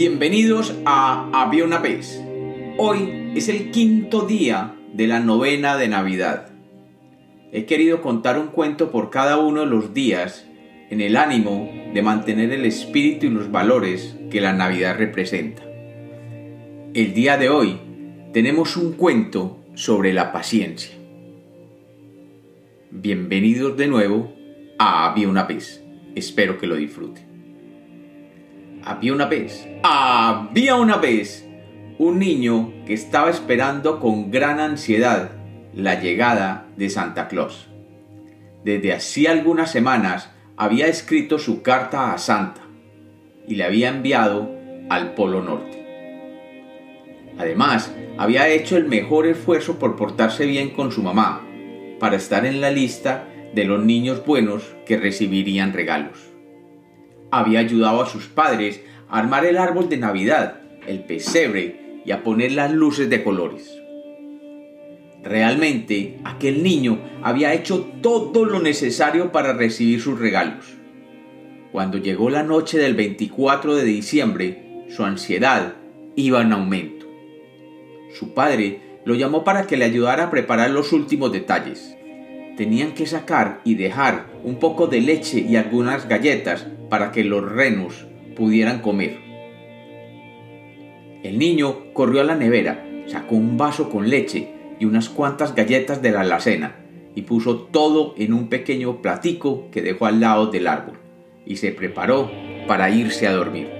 Bienvenidos a Había una vez. Hoy es el quinto día de la novena de Navidad. He querido contar un cuento por cada uno de los días en el ánimo de mantener el espíritu y los valores que la Navidad representa. El día de hoy tenemos un cuento sobre la paciencia. Bienvenidos de nuevo a Había una vez. Espero que lo disfruten. Había una vez, había una vez, un niño que estaba esperando con gran ansiedad la llegada de Santa Claus. Desde hacía algunas semanas había escrito su carta a Santa y le había enviado al Polo Norte. Además, había hecho el mejor esfuerzo por portarse bien con su mamá, para estar en la lista de los niños buenos que recibirían regalos. Había ayudado a sus padres a armar el árbol de Navidad, el pesebre y a poner las luces de colores. Realmente aquel niño había hecho todo lo necesario para recibir sus regalos. Cuando llegó la noche del 24 de diciembre, su ansiedad iba en aumento. Su padre lo llamó para que le ayudara a preparar los últimos detalles. Tenían que sacar y dejar un poco de leche y algunas galletas para que los renos pudieran comer. El niño corrió a la nevera, sacó un vaso con leche y unas cuantas galletas de la alacena y puso todo en un pequeño platico que dejó al lado del árbol y se preparó para irse a dormir.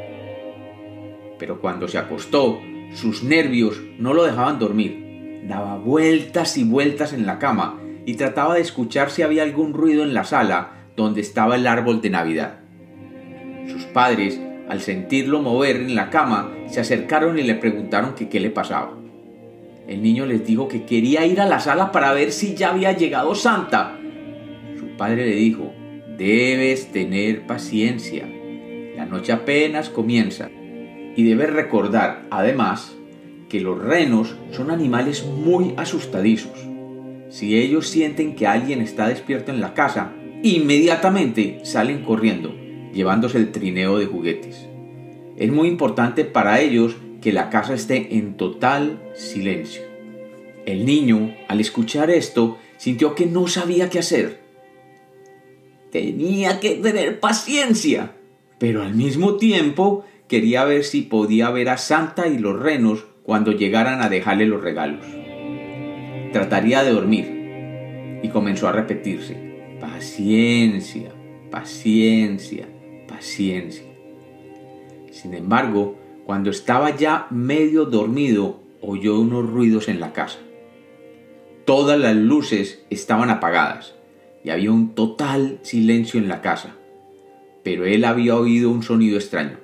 Pero cuando se acostó, sus nervios no lo dejaban dormir. Daba vueltas y vueltas en la cama y trataba de escuchar si había algún ruido en la sala donde estaba el árbol de Navidad. Sus padres, al sentirlo mover en la cama, se acercaron y le preguntaron qué le pasaba. El niño les dijo que quería ir a la sala para ver si ya había llegado Santa. Su padre le dijo, debes tener paciencia. La noche apenas comienza. Y debes recordar, además, que los renos son animales muy asustadizos. Si ellos sienten que alguien está despierto en la casa, inmediatamente salen corriendo, llevándose el trineo de juguetes. Es muy importante para ellos que la casa esté en total silencio. El niño, al escuchar esto, sintió que no sabía qué hacer. Tenía que tener paciencia, pero al mismo tiempo quería ver si podía ver a Santa y los renos cuando llegaran a dejarle los regalos. Trataría de dormir y comenzó a repetirse, paciencia, paciencia, paciencia. Sin embargo, cuando estaba ya medio dormido, oyó unos ruidos en la casa. Todas las luces estaban apagadas y había un total silencio en la casa. Pero él había oído un sonido extraño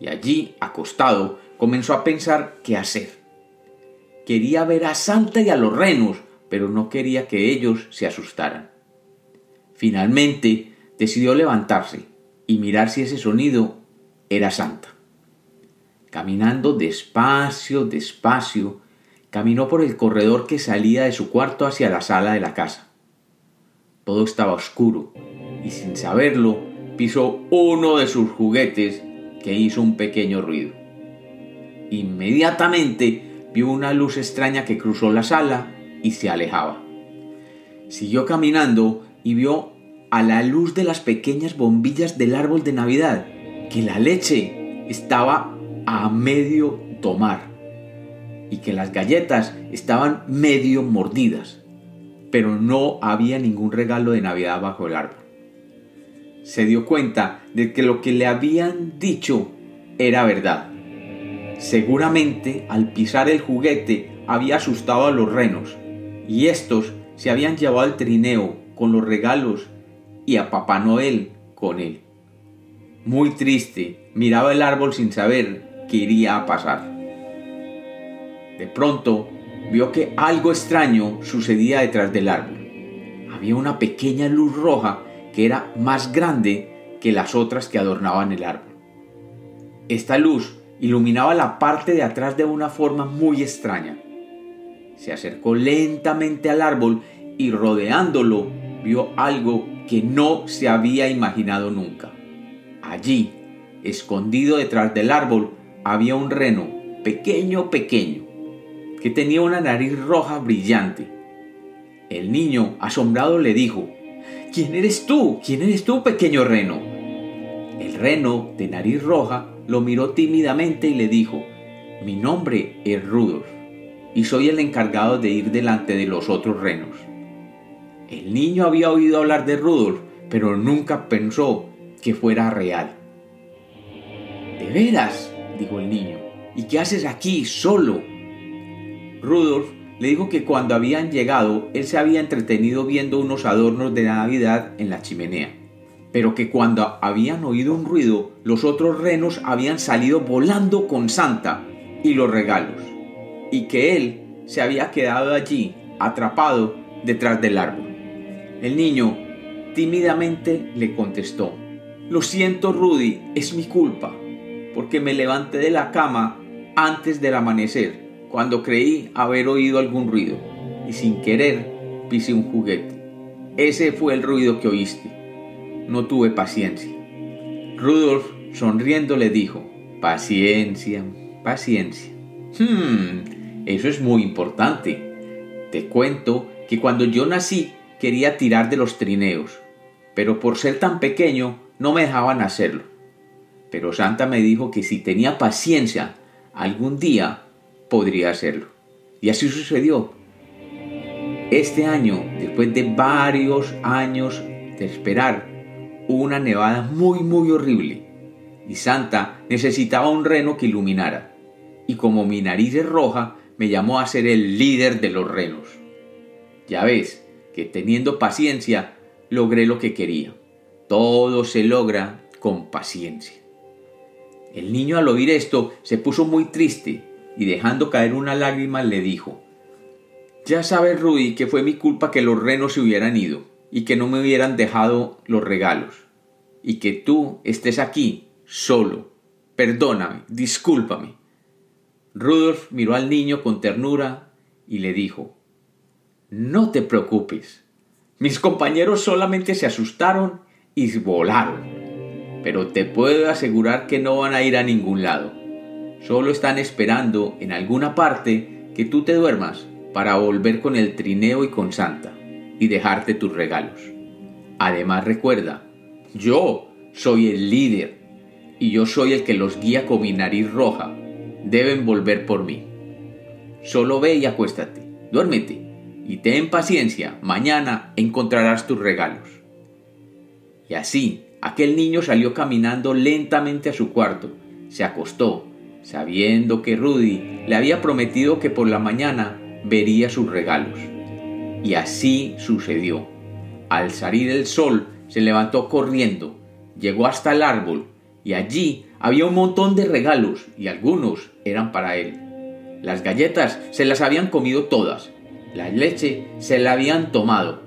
y allí, acostado, comenzó a pensar qué hacer. Quería ver a Santa y a los renos, pero no quería que ellos se asustaran. Finalmente, decidió levantarse y mirar si ese sonido era Santa. Caminando despacio, despacio, caminó por el corredor que salía de su cuarto hacia la sala de la casa. Todo estaba oscuro y sin saberlo pisó uno de sus juguetes que hizo un pequeño ruido. Inmediatamente vio una luz extraña que cruzó la sala y se alejaba. Siguió caminando y vio a la luz de las pequeñas bombillas del árbol de Navidad que la leche estaba a medio tomar y que las galletas estaban medio mordidas, pero no había ningún regalo de Navidad bajo el árbol. Se dio cuenta de que lo que le habían dicho era verdad. Seguramente al pisar el juguete había asustado a los renos y estos se habían llevado al trineo con los regalos y a Papá Noel con él. Muy triste, miraba el árbol sin saber que iría a pasar. De pronto vio que algo extraño sucedía detrás del árbol. Había una pequeña luz roja que era más grande que las otras que adornaban el árbol. Esta luz iluminaba la parte de atrás de una forma muy extraña. Se acercó lentamente al árbol y rodeándolo vio algo que no se había imaginado nunca. Allí, escondido detrás del árbol, había un reno, pequeño, pequeño, que tenía una nariz roja brillante. El niño, asombrado, le dijo, ¿Quién eres tú? ¿Quién eres tú, pequeño reno? El reno, de nariz roja, lo miró tímidamente y le dijo, Mi nombre es Rudolf, y soy el encargado de ir delante de los otros renos. El niño había oído hablar de Rudolf, pero nunca pensó que fuera real. ¿De veras? dijo el niño. ¿Y qué haces aquí, solo? Rudolf le dijo que cuando habían llegado, él se había entretenido viendo unos adornos de Navidad en la chimenea, pero que cuando habían oído un ruido, los otros renos habían salido volando con Santa y los regalos, y que él se había quedado allí, atrapado detrás del árbol. El niño tímidamente le contestó, Lo siento, Rudy, es mi culpa, porque me levanté de la cama antes del amanecer cuando creí haber oído algún ruido y sin querer pisé un juguete. Ese fue el ruido que oíste. No tuve paciencia. Rudolf, sonriendo, le dijo, paciencia, paciencia. Hmm, eso es muy importante. Te cuento que cuando yo nací quería tirar de los trineos, pero por ser tan pequeño no me dejaban hacerlo. Pero Santa me dijo que si tenía paciencia, algún día podría hacerlo. Y así sucedió. Este año, después de varios años de esperar, una nevada muy muy horrible y Santa necesitaba un reno que iluminara. Y como mi nariz es roja, me llamó a ser el líder de los renos. Ya ves que teniendo paciencia logré lo que quería. Todo se logra con paciencia. El niño al oír esto se puso muy triste y dejando caer una lágrima le dijo, Ya sabes, Rudy, que fue mi culpa que los renos se hubieran ido y que no me hubieran dejado los regalos, y que tú estés aquí, solo. Perdóname, discúlpame. Rudolf miró al niño con ternura y le dijo, No te preocupes. Mis compañeros solamente se asustaron y volaron, pero te puedo asegurar que no van a ir a ningún lado Solo están esperando en alguna parte que tú te duermas para volver con el trineo y con Santa y dejarte tus regalos. Además recuerda, yo soy el líder y yo soy el que los guía con mi nariz roja. Deben volver por mí. Solo ve y acuéstate, duérmete y ten paciencia, mañana encontrarás tus regalos. Y así, aquel niño salió caminando lentamente a su cuarto, se acostó sabiendo que Rudy le había prometido que por la mañana vería sus regalos. Y así sucedió. Al salir el sol, se levantó corriendo, llegó hasta el árbol, y allí había un montón de regalos, y algunos eran para él. Las galletas se las habían comido todas, la leche se la habían tomado,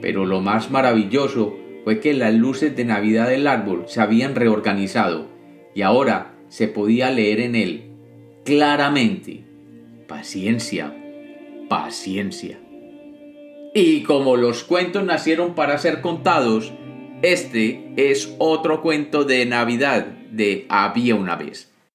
pero lo más maravilloso fue que las luces de Navidad del árbol se habían reorganizado, y ahora se podía leer en él claramente, paciencia, paciencia. Y como los cuentos nacieron para ser contados, este es otro cuento de Navidad de Había una vez.